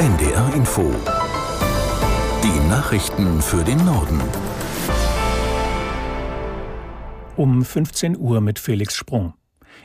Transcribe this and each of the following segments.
NDR Info. Die Nachrichten für den Norden. Um 15 Uhr mit Felix Sprung.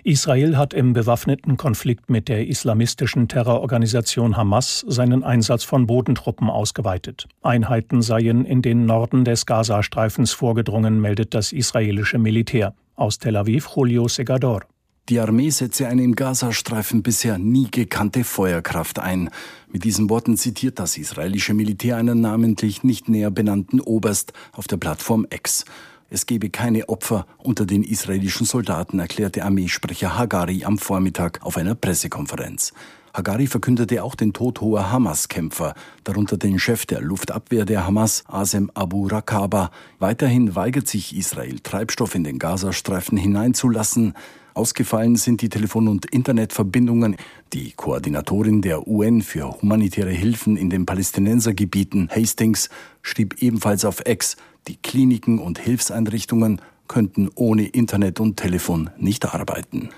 Israel hat im bewaffneten Konflikt mit der islamistischen Terrororganisation Hamas seinen Einsatz von Bodentruppen ausgeweitet. Einheiten seien in den Norden des Gazastreifens vorgedrungen, meldet das israelische Militär. Aus Tel Aviv Julio Segador. Die Armee setze eine im Gazastreifen bisher nie gekannte Feuerkraft ein. Mit diesen Worten zitiert das israelische Militär einen namentlich nicht näher benannten Oberst auf der Plattform X. Es gebe keine Opfer unter den israelischen Soldaten, erklärte Armeesprecher Hagari am Vormittag auf einer Pressekonferenz. Hagari verkündete auch den Tod hoher Hamas-Kämpfer, darunter den Chef der Luftabwehr der Hamas, Asem Abu Rakaba. Weiterhin weigert sich Israel, Treibstoff in den Gazastreifen hineinzulassen. Ausgefallen sind die Telefon- und Internetverbindungen. Die Koordinatorin der UN für humanitäre Hilfen in den Palästinensergebieten, Hastings, schrieb ebenfalls auf X, die Kliniken und Hilfseinrichtungen könnten ohne Internet und Telefon nicht arbeiten.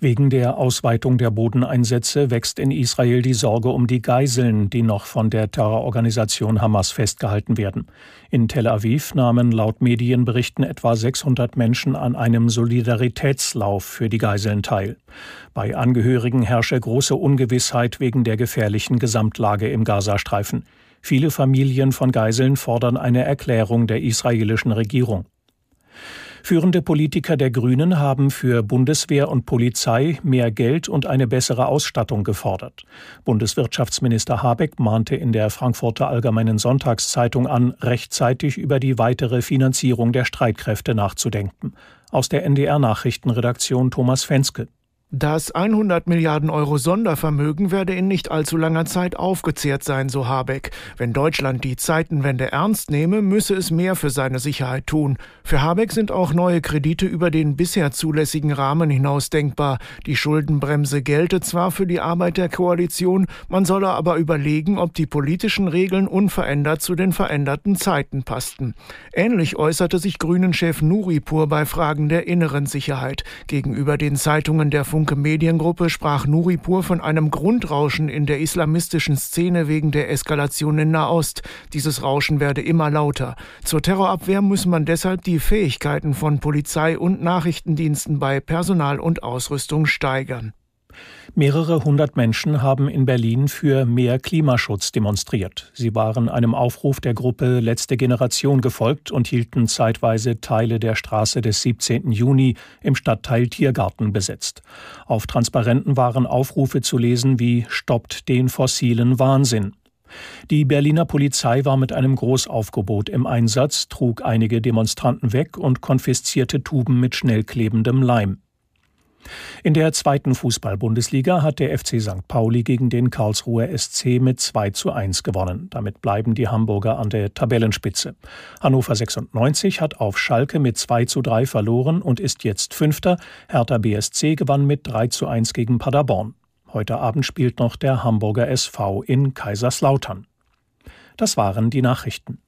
Wegen der Ausweitung der Bodeneinsätze wächst in Israel die Sorge um die Geiseln, die noch von der Terrororganisation Hamas festgehalten werden. In Tel Aviv nahmen laut Medienberichten etwa 600 Menschen an einem Solidaritätslauf für die Geiseln teil. Bei Angehörigen herrsche große Ungewissheit wegen der gefährlichen Gesamtlage im Gazastreifen. Viele Familien von Geiseln fordern eine Erklärung der israelischen Regierung. Führende Politiker der Grünen haben für Bundeswehr und Polizei mehr Geld und eine bessere Ausstattung gefordert. Bundeswirtschaftsminister Habeck mahnte in der Frankfurter Allgemeinen Sonntagszeitung an, rechtzeitig über die weitere Finanzierung der Streitkräfte nachzudenken. Aus der NDR Nachrichtenredaktion Thomas Fenske. Das 100 Milliarden Euro Sondervermögen werde in nicht allzu langer Zeit aufgezehrt sein, so Habeck. Wenn Deutschland die Zeitenwende ernst nehme, müsse es mehr für seine Sicherheit tun. Für Habeck sind auch neue Kredite über den bisher zulässigen Rahmen hinaus denkbar. Die Schuldenbremse gelte zwar für die Arbeit der Koalition, man solle aber überlegen, ob die politischen Regeln unverändert zu den veränderten Zeiten passten. Ähnlich äußerte sich Grünen-Chef Nuripur bei Fragen der inneren Sicherheit. Gegenüber den Zeitungen der Funke Mediengruppe sprach Nuripur von einem Grundrauschen in der islamistischen Szene wegen der Eskalation in Nahost. Dieses Rauschen werde immer lauter. Zur Terrorabwehr muss man deshalb die Fähigkeiten von Polizei und Nachrichtendiensten bei Personal und Ausrüstung steigern. Mehrere hundert Menschen haben in Berlin für mehr Klimaschutz demonstriert. Sie waren einem Aufruf der Gruppe Letzte Generation gefolgt und hielten zeitweise Teile der Straße des 17. Juni im Stadtteil Tiergarten besetzt. Auf Transparenten waren Aufrufe zu lesen wie Stoppt den fossilen Wahnsinn. Die Berliner Polizei war mit einem Großaufgebot im Einsatz, trug einige Demonstranten weg und konfiszierte Tuben mit schnell klebendem Leim. In der zweiten Fußball-Bundesliga hat der FC St. Pauli gegen den Karlsruher SC mit 2 zu 1 gewonnen. Damit bleiben die Hamburger an der Tabellenspitze. Hannover 96 hat auf Schalke mit 2 zu 3 verloren und ist jetzt Fünfter. Hertha BSC gewann mit 3 zu 1 gegen Paderborn. Heute Abend spielt noch der Hamburger SV in Kaiserslautern. Das waren die Nachrichten.